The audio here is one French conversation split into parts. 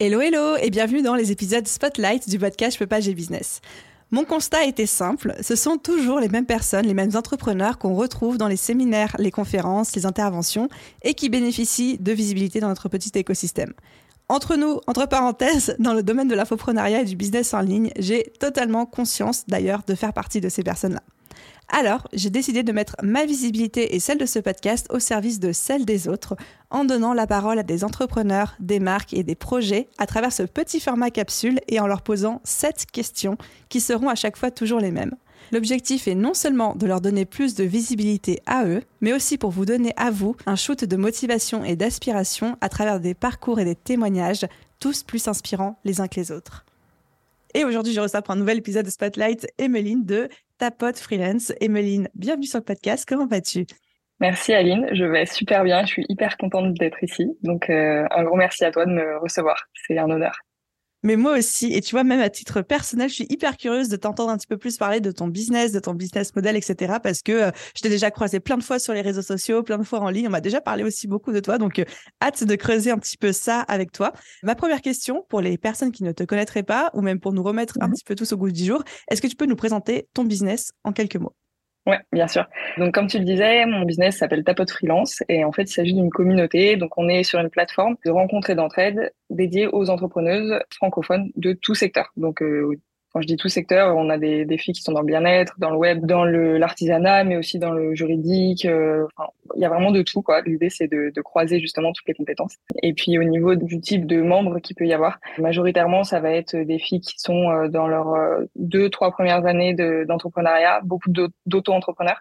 Hello hello et bienvenue dans les épisodes Spotlight du podcast Je peux pas, business. Mon constat était simple, ce sont toujours les mêmes personnes, les mêmes entrepreneurs qu'on retrouve dans les séminaires, les conférences, les interventions et qui bénéficient de visibilité dans notre petit écosystème. Entre nous, entre parenthèses, dans le domaine de l'infoprenariat et du business en ligne, j'ai totalement conscience d'ailleurs de faire partie de ces personnes-là. Alors, j'ai décidé de mettre ma visibilité et celle de ce podcast au service de celle des autres, en donnant la parole à des entrepreneurs, des marques et des projets à travers ce petit format capsule et en leur posant sept questions qui seront à chaque fois toujours les mêmes. L'objectif est non seulement de leur donner plus de visibilité à eux, mais aussi pour vous donner à vous un shoot de motivation et d'aspiration à travers des parcours et des témoignages, tous plus inspirants les uns que les autres. Et aujourd'hui, je reçois pour un nouvel épisode de Spotlight Emeline de Ta pote freelance. Emeline, bienvenue sur le podcast. Comment vas-tu? Merci Aline, je vais super bien. Je suis hyper contente d'être ici. Donc, euh, un gros merci à toi de me recevoir. C'est un honneur. Mais moi aussi, et tu vois, même à titre personnel, je suis hyper curieuse de t'entendre un petit peu plus parler de ton business, de ton business model, etc. Parce que euh, je t'ai déjà croisé plein de fois sur les réseaux sociaux, plein de fois en ligne. On m'a déjà parlé aussi beaucoup de toi. Donc, euh, hâte de creuser un petit peu ça avec toi. Ma première question, pour les personnes qui ne te connaîtraient pas, ou même pour nous remettre un mmh petit peu tous au goût du jour, est-ce que tu peux nous présenter ton business en quelques mots? Ouais, bien sûr. Donc, comme tu le disais, mon business s'appelle Tapote Freelance et en fait, il s'agit d'une communauté. Donc, on est sur une plateforme de rencontres et d'entraide dédiée aux entrepreneuses francophones de tout secteur. Donc, euh, quand je dis tout secteur, on a des, des filles qui sont dans le bien-être, dans le web, dans l'artisanat, mais aussi dans le juridique. Euh, il y a vraiment de tout. L'idée, c'est de, de, croiser justement toutes les compétences. Et puis au niveau du type de membres qu'il peut y avoir, majoritairement, ça va être des filles qui sont euh, dans leurs euh, deux, trois premières années d'entrepreneuriat, beaucoup d'auto-entrepreneurs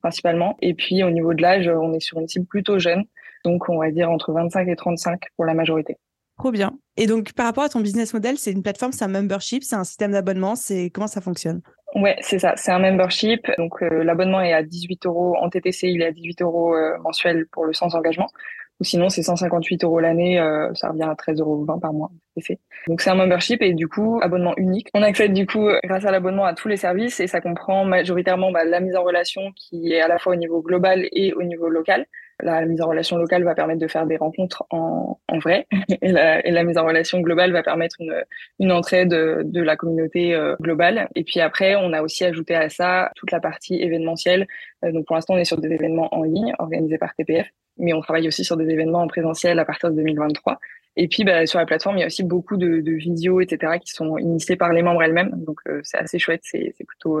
principalement. Et puis au niveau de l'âge, on est sur une cible plutôt jeune, donc on va dire entre 25 et 35 pour la majorité. Trop bien. Et donc, par rapport à ton business model, c'est une plateforme, c'est un membership, c'est un système d'abonnement, c'est comment ça fonctionne? Ouais, c'est ça. C'est un membership. Donc, euh, l'abonnement est à 18 euros en TTC, il est à 18 euros euh, mensuel pour le sans engagement. Ou sinon, c'est 158 euros l'année, euh, ça revient à 13,20 euros par mois. Donc, c'est un membership et du coup, abonnement unique. On accède du coup, grâce à l'abonnement, à tous les services et ça comprend majoritairement bah, la mise en relation qui est à la fois au niveau global et au niveau local. La mise en relation locale va permettre de faire des rencontres en, en vrai et la, et la, mise en relation globale va permettre une, une entrée de, de la communauté euh, globale. Et puis après, on a aussi ajouté à ça toute la partie événementielle. Euh, donc pour l'instant, on est sur des événements en ligne organisés par TPF, mais on travaille aussi sur des événements en présentiel à partir de 2023. Et puis bah, sur la plateforme, il y a aussi beaucoup de, de vidéos, etc., qui sont initiées par les membres elles-mêmes. Donc euh, c'est assez chouette, c'est plutôt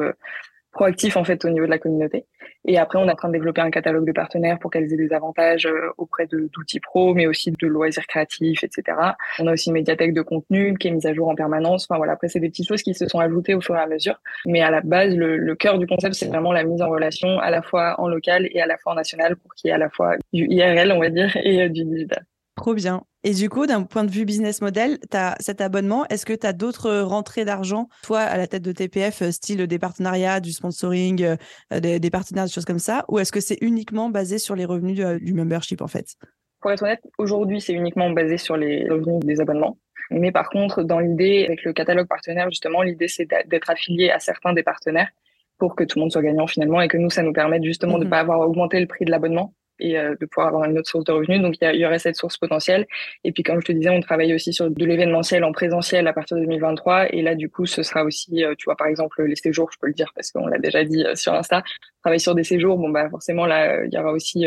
proactif en fait au niveau de la communauté. Et après, on est en train de développer un catalogue de partenaires pour qu'elles aient des avantages euh, auprès d'outils pro, mais aussi de loisirs créatifs, etc. On a aussi une médiathèque de contenu qui est mise à jour en permanence. Enfin voilà, après c'est des petites choses qui se sont ajoutées au fur et à mesure. Mais à la base, le, le cœur du concept, c'est vraiment la mise en relation à la fois en local et à la fois en national pour qu'il y ait à la fois du IRL, on va dire, et euh, du digital. Trop bien. Et du coup, d'un point de vue business model, tu as cet abonnement. Est-ce que tu as d'autres rentrées d'argent, toi, à la tête de TPF, euh, style des partenariats, du sponsoring, euh, des, des, partenaires, des choses comme ça Ou est-ce que c'est uniquement basé sur les revenus du, du membership, en fait? Pour être honnête, aujourd'hui, c'est uniquement basé sur les revenus des abonnements. Mais par contre, dans l'idée, avec le catalogue partenaire, justement, l'idée, c'est d'être affilié à certains des partenaires pour que tout le monde soit gagnant finalement et que nous, ça nous permette justement de ne pas avoir augmenté le prix de l'abonnement et euh, de pouvoir avoir une autre source de revenus. Donc, il y, aurait cette source potentielle. Et puis, comme je te disais, on travaille aussi sur de l'événementiel en présentiel à partir de 2023. Et là, du coup, ce sera aussi, euh, tu vois, par exemple, les séjours, je peux le dire parce qu'on l'a déjà dit euh, sur Insta, travailler sur des séjours, bon, bah, forcément, là, il y aura aussi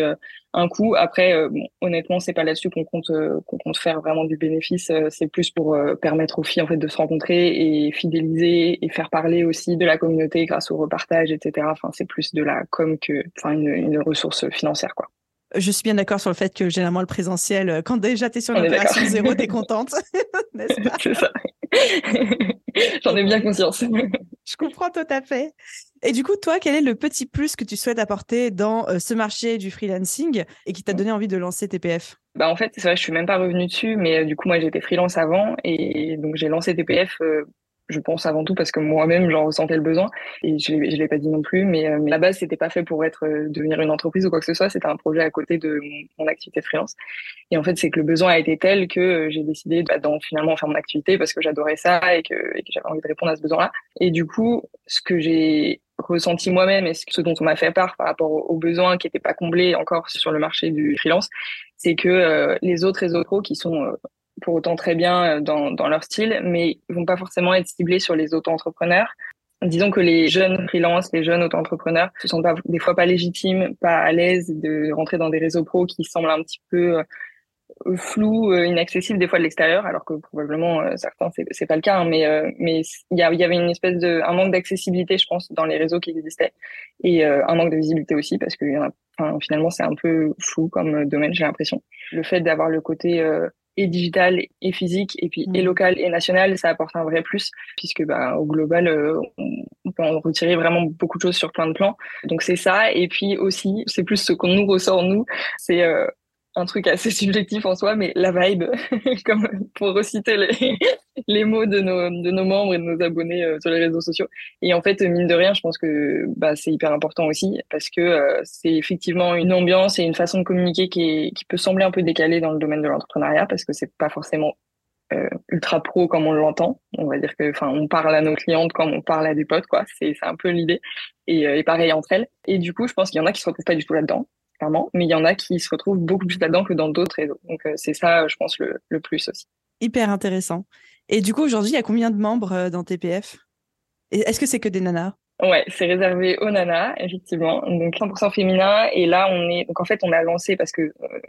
un coût. Après, bon, honnêtement, c'est pas là-dessus qu'on compte, qu'on compte faire vraiment du bénéfice. c'est plus pour permettre aux filles, en fait, de se rencontrer et fidéliser et faire parler aussi de la communauté grâce au repartage, etc. Enfin, c'est plus de la com que, enfin, une, une ressource financière, quoi je suis bien d'accord sur le fait que généralement le présentiel, euh, quand déjà tu es sur l'opération zéro, tu es contente, n'est-ce pas? C'est ça. J'en ai bien conscience. je comprends tout à fait. Et du coup, toi, quel est le petit plus que tu souhaites apporter dans euh, ce marché du freelancing et qui t'a donné envie de lancer TPF bah en fait, c'est vrai, je suis même pas revenue dessus, mais euh, du coup, moi, j'étais freelance avant et donc j'ai lancé TPF je pense avant tout parce que moi-même j'en ressentais le besoin et je ne l'ai pas dit non plus mais, euh, mais la base c'était pas fait pour être euh, devenir une entreprise ou quoi que ce soit. C'était un projet à côté de mon, activité de freelance. Et en fait c'est que le besoin a été tel que euh, j'ai décidé bah, d'en finalement faire mon activité parce que j'adorais ça et que, et que j'avais envie de répondre à ce besoin-là. Et du coup ce que j'ai ressenti moi-même et ce dont on m'a fait part par rapport aux, besoins qui n'étaient pas comblés encore sur le marché du freelance c'est que les autres réseaux qui sont pour autant très bien euh, dans, dans leur style, mais ils vont pas forcément être ciblés sur les auto-entrepreneurs. Disons que les jeunes freelances, les jeunes auto-entrepreneurs, se sont pas, des fois pas légitimes, pas à l'aise de rentrer dans des réseaux pros qui semblent un petit peu euh, flous, euh, inaccessibles des fois de l'extérieur, alors que probablement certains c'est c'est pas le cas, hein, mais mais il y, y avait une espèce de un manque d'accessibilité, je pense, dans les réseaux qui existaient et un manque de visibilité aussi parce que enfin, finalement c'est un peu flou comme domaine, j'ai l'impression. Le fait d'avoir le côté et digital et physique et puis et mm. local et national ça apporte un vrai plus puisque bah au global euh, on, peut en retirer vraiment beaucoup de choses sur plein de plans donc c'est ça et puis aussi c'est plus ce qu'on nous ressort nous c'est euh, un truc assez subjectif en soi, mais la vibe, comme pour reciter les, les mots de nos, de nos membres et de nos abonnés euh, sur les réseaux sociaux. Et en fait, mine de rien, je pense que bah, c'est hyper important aussi parce que euh, c'est effectivement une ambiance et une façon de communiquer qui, est, qui peut sembler un peu décalée dans le domaine de l'entrepreneuriat parce que c'est pas forcément euh, ultra pro comme on l'entend. On va dire que, enfin, on parle à nos clientes comme on parle à des potes, quoi. C'est, un peu l'idée. Et, et pareil entre elles. Et du coup, je pense qu'il y en a qui se retrouvent pas du tout là-dedans mais il y en a qui se retrouvent beaucoup plus là-dedans que dans d'autres réseaux. Donc euh, c'est ça, je pense, le, le, plus aussi. Hyper intéressant. Et du coup, aujourd'hui, il y a combien de membres euh, dans TPF Est-ce que c'est que des nanas? Ouais, c'est réservé aux nanas, effectivement. Donc 100% féminin. Et là, on est. Donc en fait, on a lancé parce que. Euh,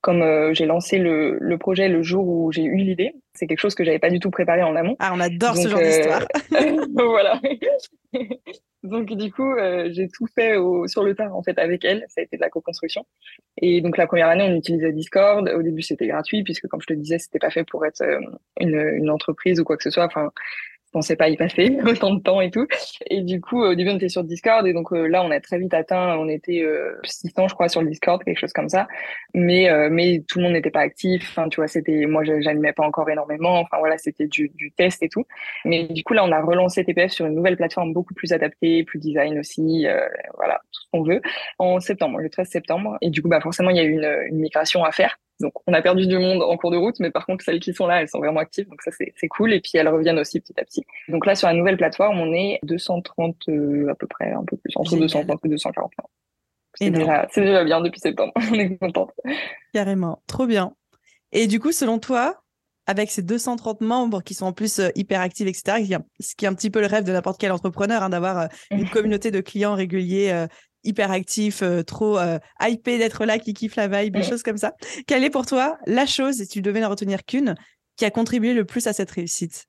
comme j'ai lancé le, le, projet le jour où j'ai eu l'idée, c'est quelque chose que j'avais pas du tout préparé en amont. Ah, on adore ce genre d'histoire. voilà. Donc du coup, euh, j'ai tout fait au, sur le tard en fait avec elle. Ça a été de la co-construction. Et donc la première année, on utilisait Discord. Au début, c'était gratuit puisque, comme je te disais, c'était pas fait pour être euh, une, une, entreprise ou quoi que ce soit. Enfin, pensais pas y passer autant de temps et tout. Et du coup, au début, on était sur Discord et donc euh, là, on a très vite atteint, on était euh, 600, je crois, sur le Discord, quelque chose comme ça. Mais euh, mais tout le monde n'était pas actif. Enfin, tu vois, c'était moi, j'animais pas encore énormément. Enfin voilà, c'était du, du test et tout. Mais du coup, là, on a relancé TPF sur une nouvelle plateforme beaucoup plus adaptée, plus design aussi. Euh, voilà, tout ce qu'on veut en septembre, le 13 septembre. Et du coup, bah forcément, il y a eu une, une migration à faire. Donc, on a perdu du monde en cours de route, mais par contre, celles qui sont là, elles sont vraiment actives. Donc, ça, c'est cool. Et puis, elles reviennent aussi petit à petit. Donc là, sur la nouvelle plateforme, on est 230 euh, à peu près, un peu plus, entre 230 et 240. C'est déjà, déjà, bien depuis septembre. on est contente. Carrément. Trop bien. Et du coup, selon toi, avec ces 230 membres qui sont en plus euh, hyper actifs, etc., ce qui est un petit peu le rêve de n'importe quel entrepreneur, hein, d'avoir euh, une communauté de clients réguliers hyper actif, euh, trop euh, hypé d'être là, qui kiffe la vibe, des choses comme ça. Quelle est pour toi la chose, et tu devais n'en retenir qu'une, qui a contribué le plus à cette réussite?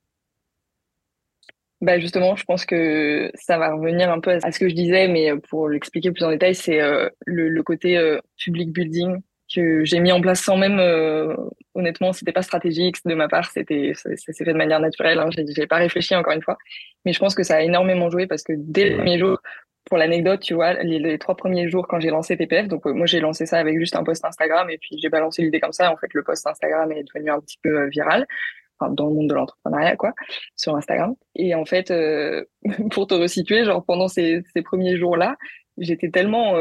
Bah justement, je pense que ça va revenir un peu à ce que je disais, mais pour l'expliquer plus en détail, c'est euh, le, côté public building que j'ai mis en place sans même, honnêtement, c'était pas stratégique de ma part, c'était, ça, s'est fait de manière naturelle. Hein, j'ai pas réfléchi encore une fois, mais je pense que ça a énormément joué parce que dès le premier jour, pour l'anecdote, tu vois, les, trois premiers jours quand j'ai lancé TPF, donc euh, moi j'ai lancé ça avec juste un post Instagram et puis j'ai balancé l'idée comme ça. En fait, le post Instagram est devenu un petit peu euh, viral, enfin, dans le monde de l'entrepreneuriat, quoi, sur Instagram. Et en fait, euh, pour te resituer, genre pendant ces, ces premiers jours-là, j'étais tellement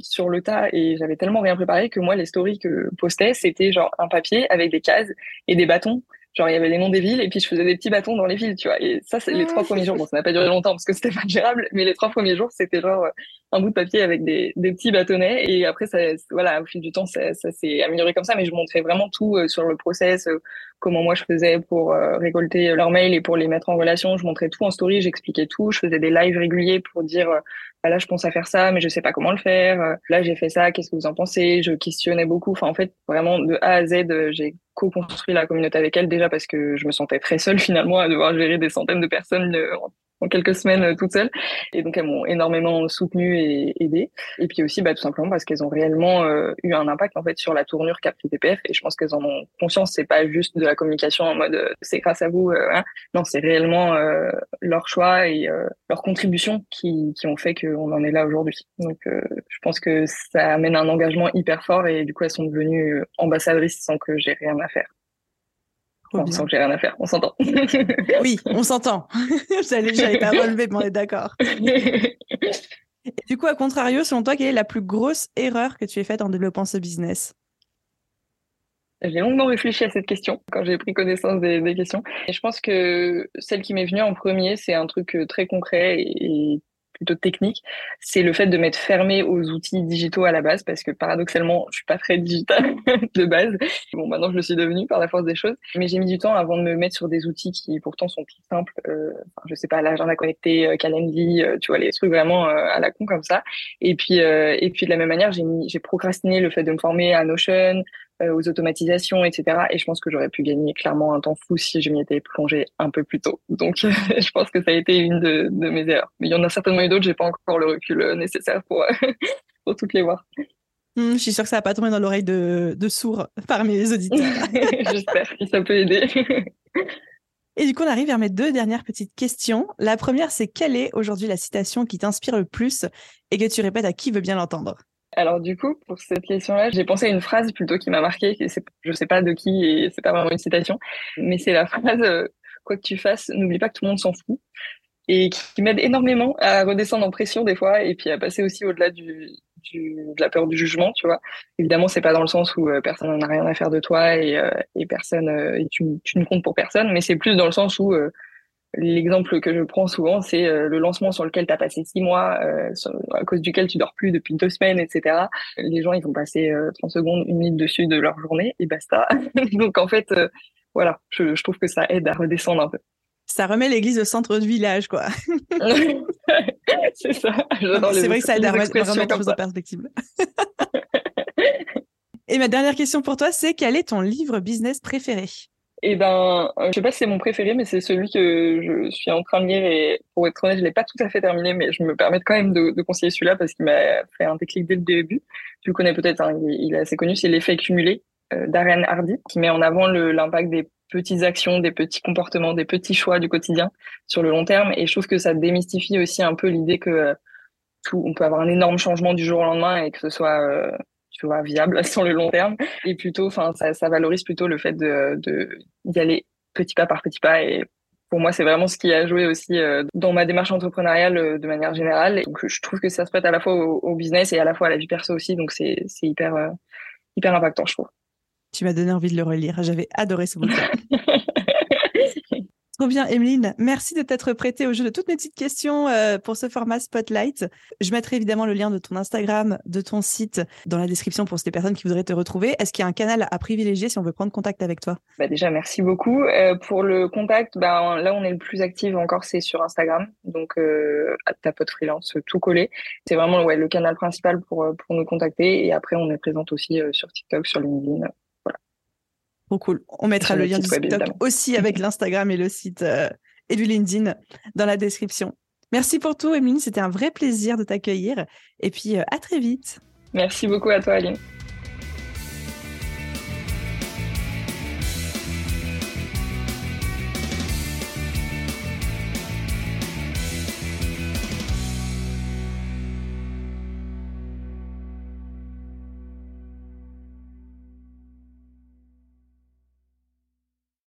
sur le tas et j'avais tellement rien préparé que moi, les stories que postais, c'était genre un papier avec des cases et des bâtons Genre, il y avait les noms des villes et puis je faisais des petits bâtons dans les villes, tu vois. Et ça, c'est les trois ah. premiers jours. Bon, ça n'a pas duré longtemps parce que c'était pas gérable, mais les trois premiers jours, c'était genre un bout de papier avec des, des petits bâtonnets. Et après, ça, voilà, au fil du temps, ça, ça s'est amélioré comme ça. Mais je montrais vraiment tout euh, sur le process, euh, comment moi je faisais pour euh, récolter leurs mails et pour les mettre en relation. Je montrais tout en story, j'expliquais tout. Je faisais des lives réguliers pour dire bah là je pense à faire ça mais je sais pas comment le faire là j'ai fait ça qu'est-ce que vous en pensez? Je questionnais beaucoup enfin en fait vraiment de A à Z j'ai co-construit la communauté avec elle déjà parce que je me sentais très seule finalement à devoir gérer des centaines de personnes en quelques semaines toute seule. Et donc elles m'ont énormément soutenue et aidée. Et puis aussi, bah, tout simplement parce qu'elles ont réellement eu un impact en fait sur la tournure qu'a pris TPF. Et je pense qu'elles en ont conscience. C'est pas juste de la communication en mode c'est grâce à vous. Hein. Non, c'est réellement leur choix et leur contribution qui, qui ont fait qu'on en est là aujourd'hui. Donc je pense que ça amène un engagement hyper fort et du coup elles sont devenues ambassadrices sans que j'ai rien à faire. On sans que j'ai rien à faire, on s'entend. oui, on s'entend. j'allais, j'allais pas relever, mais on est d'accord. du coup, à contrario, selon toi, quelle est la plus grosse erreur que tu aies faite en développant ce business? J'ai longuement réfléchi à cette question quand j'ai pris connaissance des, questions. Et je pense que celle qui m'est venue en premier, c'est un truc euh, très concret et plutôt technique, c'est le fait de m'être fermé aux outils digitaux à la base, parce que paradoxalement, je suis pas très digital de base. Bon, maintenant je le suis devenu par la force des choses, mais j'ai mis du temps avant de me mettre sur des outils qui pourtant sont plus simples. Euh, je sais pas, l'agenda connecté, euh, Calendly, euh, tu vois, les trucs vraiment euh, à la con comme ça. Et puis, et puis de la même manière, j'ai j'ai procrastiné le fait de me former à Notion, euh, aux automatisations, etc. Et je pense que j'aurais pu gagner clairement un temps fou si je m'y étais plongée un peu plus tôt. Donc, je pense que ça a été une de, mes erreurs. Mais il y en a certainement eu d'autres. J'ai pas encore le recul euh, nécessaire pour pour toutes les voir. Hmm, je suis sûre que ça va pas tomber dans l'oreille de, de sourds parmi les auditeurs. J'espère que ça peut aider. Et du coup, on arrive vers mes deux dernières petites questions. La première, c'est quelle est aujourd'hui la citation qui t'inspire le plus et que tu répètes à qui veut bien l'entendre? Alors du coup, pour cette question-là, j'ai pensé à une phrase plutôt qui m'a marqué. Je sais pas de qui et c'est pas vraiment une citation, mais c'est la phrase euh, "Quoi que tu fasses, n'oublie pas que tout le monde s'en fout" et qui, m'aide énormément à redescendre en pression des fois et puis à passer aussi au-delà du, de la peur du jugement, tu vois. Évidemment, c'est pas dans le sens où euh, personne n'en a rien à faire de toi et, euh, et personne et tu, ne comptes pour personne, mais c'est plus dans le sens où L'exemple que je prends souvent, c'est euh, le lancement sur lequel tu as passé six mois, euh, à cause duquel tu dors plus depuis deux semaines, etc. Les gens, ils vont passer 30 euh, secondes, une minute dessus de leur journée et basta. Donc en fait, voilà, je, je, trouve que ça aide à redescendre un peu. Ça remet l'église au centre du village, quoi. c'est ça. C'est vrai que ça aide à remettre, les choses en perspective. et ma dernière question pour toi, c'est quel est ton livre business préféré? Et ben, euh, je sais pas si c'est mon préféré, mais c'est celui que je suis en train de lire et pour être honnête, je l'ai pas tout à fait terminé, mais je me permets quand même de, de conseiller celui-là parce qu'il m'a fait un déclic dès le début. Tu le connais peut-être, hein, il, est assez connu, c'est l'effet cumulé euh, d'Ariane Hardy, qui met en avant l'impact des petites actions, des petits comportements, des petits choix du quotidien sur le long terme. Et je trouve que ça démystifie aussi un peu l'idée que euh, tout, on peut avoir un énorme changement du jour au lendemain et que ce soit euh, tu vois, viable sur le long terme. Et plutôt, enfin, ça, ça valorise plutôt le fait de, de d'y aller petit pas par petit pas. Et pour moi, c'est vraiment ce qui a joué aussi euh, dans ma démarche entrepreneuriale euh, de manière générale. Donc, je trouve que ça se prête à la fois au, business et à la fois à la vie perso aussi. Donc, c'est, c'est hyper, euh, hyper impactant, je trouve. Tu m'as donné envie de le relire. J'avais adoré ce bouquin. Trop bien, Emeline. Merci de t'être prêtée au jeu de toutes mes petites questions euh, pour ce format Spotlight. Je mettrai évidemment le lien de ton Instagram, de ton site dans la description pour ces personnes qui voudraient te retrouver. Est-ce qu'il y a un canal à privilégier si on veut prendre contact avec toi? Bah Déjà, merci beaucoup. Euh, pour le contact, bah, là, on est le plus actif encore, c'est sur Instagram. Donc, euh, ta freelance, tout collé. C'est vraiment ouais, le canal principal pour, euh, pour nous contacter. Et après, on est présente aussi sur TikTok, sur LinkedIn. Trop cool. On mettra le lien du TikTok aussi avec l'Instagram et le site euh, et du LinkedIn dans la description. Merci pour tout, Emeline. C'était un vrai plaisir de t'accueillir. Et puis, euh, à très vite. Merci beaucoup à toi, Aline.